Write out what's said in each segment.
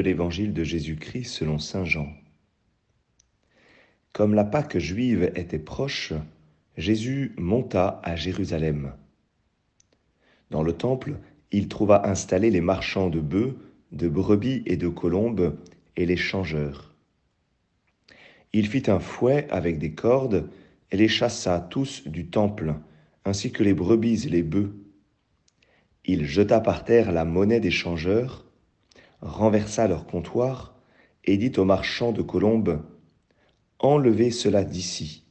l'évangile de Jésus-Christ selon Saint Jean. Comme la Pâque juive était proche, Jésus monta à Jérusalem. Dans le temple, il trouva installés les marchands de bœufs, de brebis et de colombes, et les changeurs. Il fit un fouet avec des cordes, et les chassa tous du temple, ainsi que les brebis et les bœufs. Il jeta par terre la monnaie des changeurs, renversa leur comptoir, et dit aux marchands de colombes, Enlevez cela d'ici.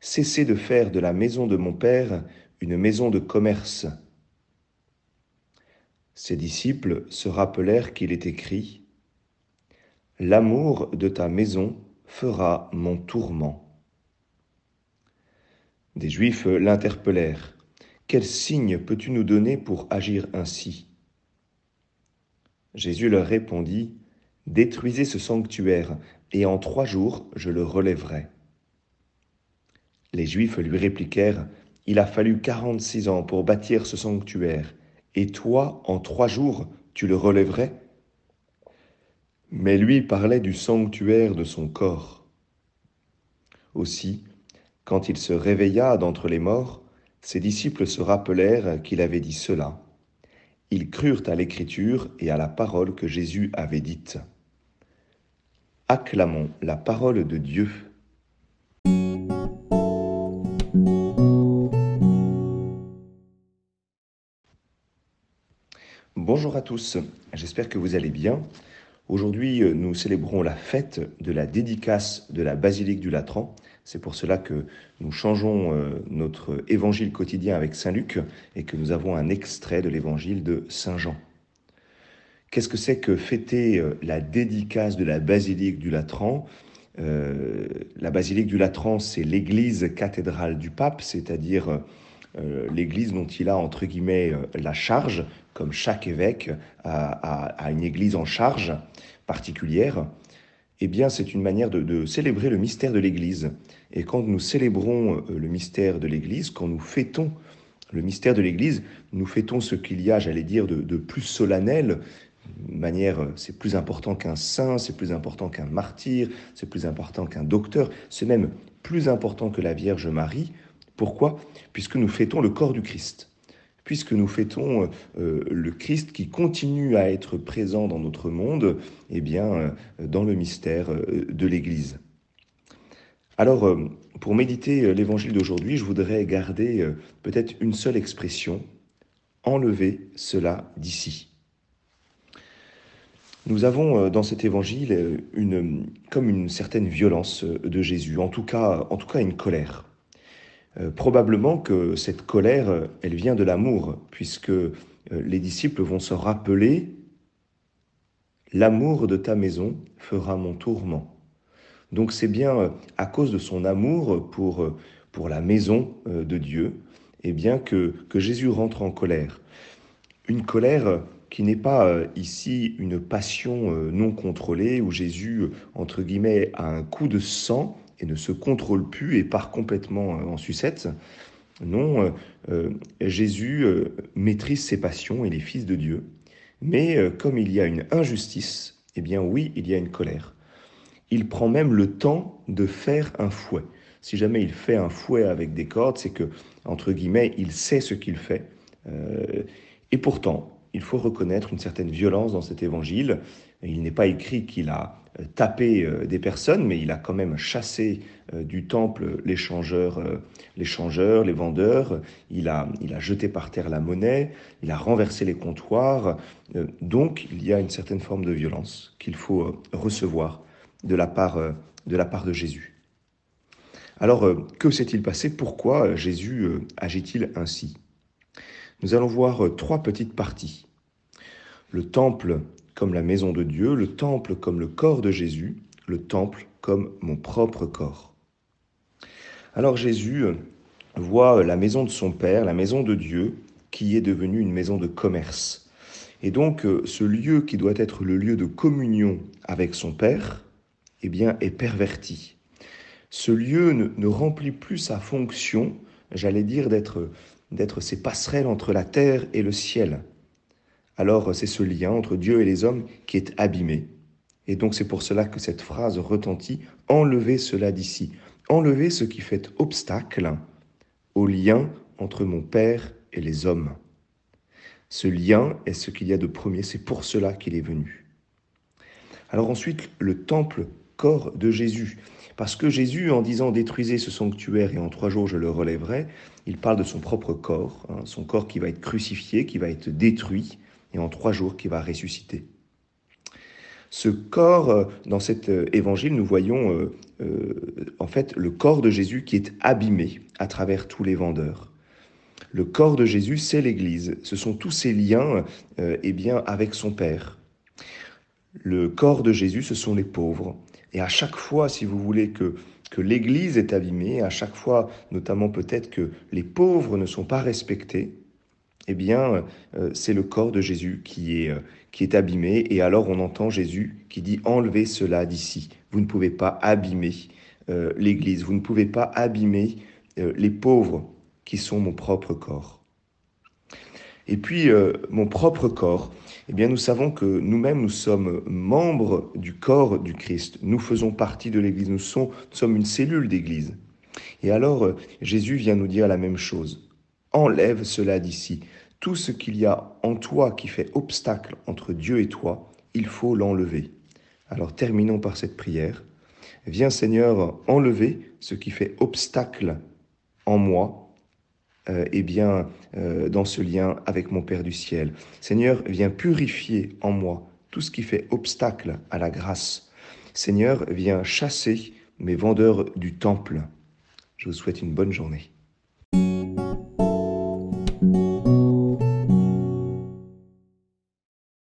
Cessez de faire de la maison de mon Père une maison de commerce. Ses disciples se rappelèrent qu'il est écrit, L'amour de ta maison fera mon tourment. Des Juifs l'interpellèrent. Quel signe peux-tu nous donner pour agir ainsi? Jésus leur répondit, Détruisez ce sanctuaire, et en trois jours je le relèverai. Les Juifs lui répliquèrent, Il a fallu quarante-six ans pour bâtir ce sanctuaire, et toi, en trois jours, tu le relèverais Mais lui parlait du sanctuaire de son corps. Aussi, quand il se réveilla d'entre les morts, ses disciples se rappelèrent qu'il avait dit cela. Ils crurent à l'écriture et à la parole que Jésus avait dite. Acclamons la parole de Dieu. Bonjour à tous, j'espère que vous allez bien. Aujourd'hui, nous célébrons la fête de la dédicace de la basilique du Latran. C'est pour cela que nous changeons euh, notre évangile quotidien avec Saint Luc et que nous avons un extrait de l'évangile de Saint Jean. Qu'est-ce que c'est que fêter euh, la dédicace de la basilique du Latran? Euh, La basilique du Latran, c'est l'église cathédrale du pape, c'est-à-dire l'église dont il a entre guillemets la charge, comme chaque évêque a, une église en charge particulière. Eh bien, c'est une manière de, célébrer le mystère de l'Église. Et quand nous célébrons le mystère de l'Église, quand nous fêtons le mystère de l'Église, nous fêtons ce qu'il y a, j'allais dire, de, de, plus solennel, manière, c'est plus important qu'un saint, c'est plus important qu'un martyr, c'est plus important qu'un docteur, c'est même plus important que la Vierge Marie. Pourquoi? Puisque nous fêtons le corps du Christ, puisque nous fêtons euh, le Christ qui continue à être présent dans notre monde, eh bien, euh, dans le mystère euh, de l'Église. Alors, pour méditer l'évangile d'aujourd'hui, je voudrais garder peut-être une seule expression, enlever cela d'ici. Nous avons euh, dans cet évangile euh, comme une certaine violence euh, de Jésus, en tout cas une colère. Probablement que cette colère, elle vient de l'amour, puisque les disciples vont se rappeler L'amour de ta maison fera mon tourment. Donc c'est bien à cause de son amour pour, pour la maison de Dieu, eh bien que, que Jésus rentre en colère. Une colère qui n'est pas euh, ici une passion euh, non contrôlée où Jésus, euh, entre guillemets, a un coup de sang et ne se contrôle plus et part complètement en sucette. Non, Jésus maîtrise ses passions et les fils de Dieu. Mais comme il y a une injustice, eh bien oui, il y a une colère. Il prend même le temps de faire un fouet. Si jamais il fait un fouet avec des cordes, c'est que, entre guillemets, il sait ce qu'il fait. et pourtant, il faut reconnaître une certaine violence dans cet évangile. Il n'est pas écrit qu'il a euh, tapé euh, des personnes, mais il a quand même chassé euh, du temple les changeurs, les changeurs, les vendeurs. Il a, il a jeté par terre la monnaie, il a renversé les comptoirs. Donc, il y a une certaine forme de violence qu'il faut recevoir de la part de, la part de Jésus. Alors, que s'est-il passé? Pourquoi Jésus agit-il ainsi? Nous allons voir trois petites parties. Le temple comme la maison de Dieu, le temple comme le corps de Jésus, le temple comme mon propre corps. Alors Jésus euh, voit euh, la maison de son Père, la maison de Dieu, qui est devenue une maison de commerce. Et donc ce lieu qui doit être le lieu de communion avec son Père, eh bien, est perverti. Ce lieu ne, ne remplit plus sa fonction, j'allais dire, d'être d'être ces passerelles entre la terre et le ciel. Alors c'est ce lien entre Dieu et les hommes qui est abîmé. Et donc c'est pour cela que cette phrase retentit, enlevez cela d'ici, enlevez ce qui fait obstacle au lien entre mon Père et les hommes. Ce lien est ce qu'il y a de premier, c'est pour cela qu'il est venu. Alors ensuite, le temple corps de Jésus. Parce que Jésus, en disant détruisez ce sanctuaire et en trois jours je le relèverai, il parle de son propre corps, hein, son corps qui va être crucifié, qui va être détruit, et en trois jours qui va ressusciter. Ce corps, euh, dans cet euh, évangile, nous voyons euh, en fait le corps de Jésus qui est abîmé à travers tous les vendeurs. Le corps de Jésus, c'est l'Église. Ce sont tous ces liens eh bien, avec son Père. Le corps de Jésus, ce sont les pauvres. Et à chaque fois, si vous voulez que, que l'Église est abîmée, à chaque fois, notamment peut-être que les pauvres ne sont pas respectés, eh bien, euh, c'est le corps de Jésus qui est, euh, qui est abîmé. Et alors, on entend Jésus qui dit Enlevez cela d'ici. Vous ne pouvez pas abîmer euh, l'Église. Vous ne pouvez pas abîmer les pauvres qui sont mon propre corps. Et puis, mon propre corps, eh bien, nous savons que nous-mêmes, nous sommes membres du corps du Christ. Nous faisons partie de l'Église. Nous sommes, nous sommes une cellule d'Église. Et alors, Jésus vient nous dire la même chose. Enlève cela d'ici. Tout ce qu'il y a en toi qui fait obstacle entre Dieu et toi, il faut l'enlever. Alors terminons par cette prière. Viens Seigneur enlever ce qui fait obstacle en moi, euh, et bien euh, dans ce lien avec mon Père du ciel. Seigneur, viens purifier en moi tout ce qui fait obstacle à la grâce. Seigneur, viens chasser mes vendeurs du temple. Je vous souhaite une bonne journée.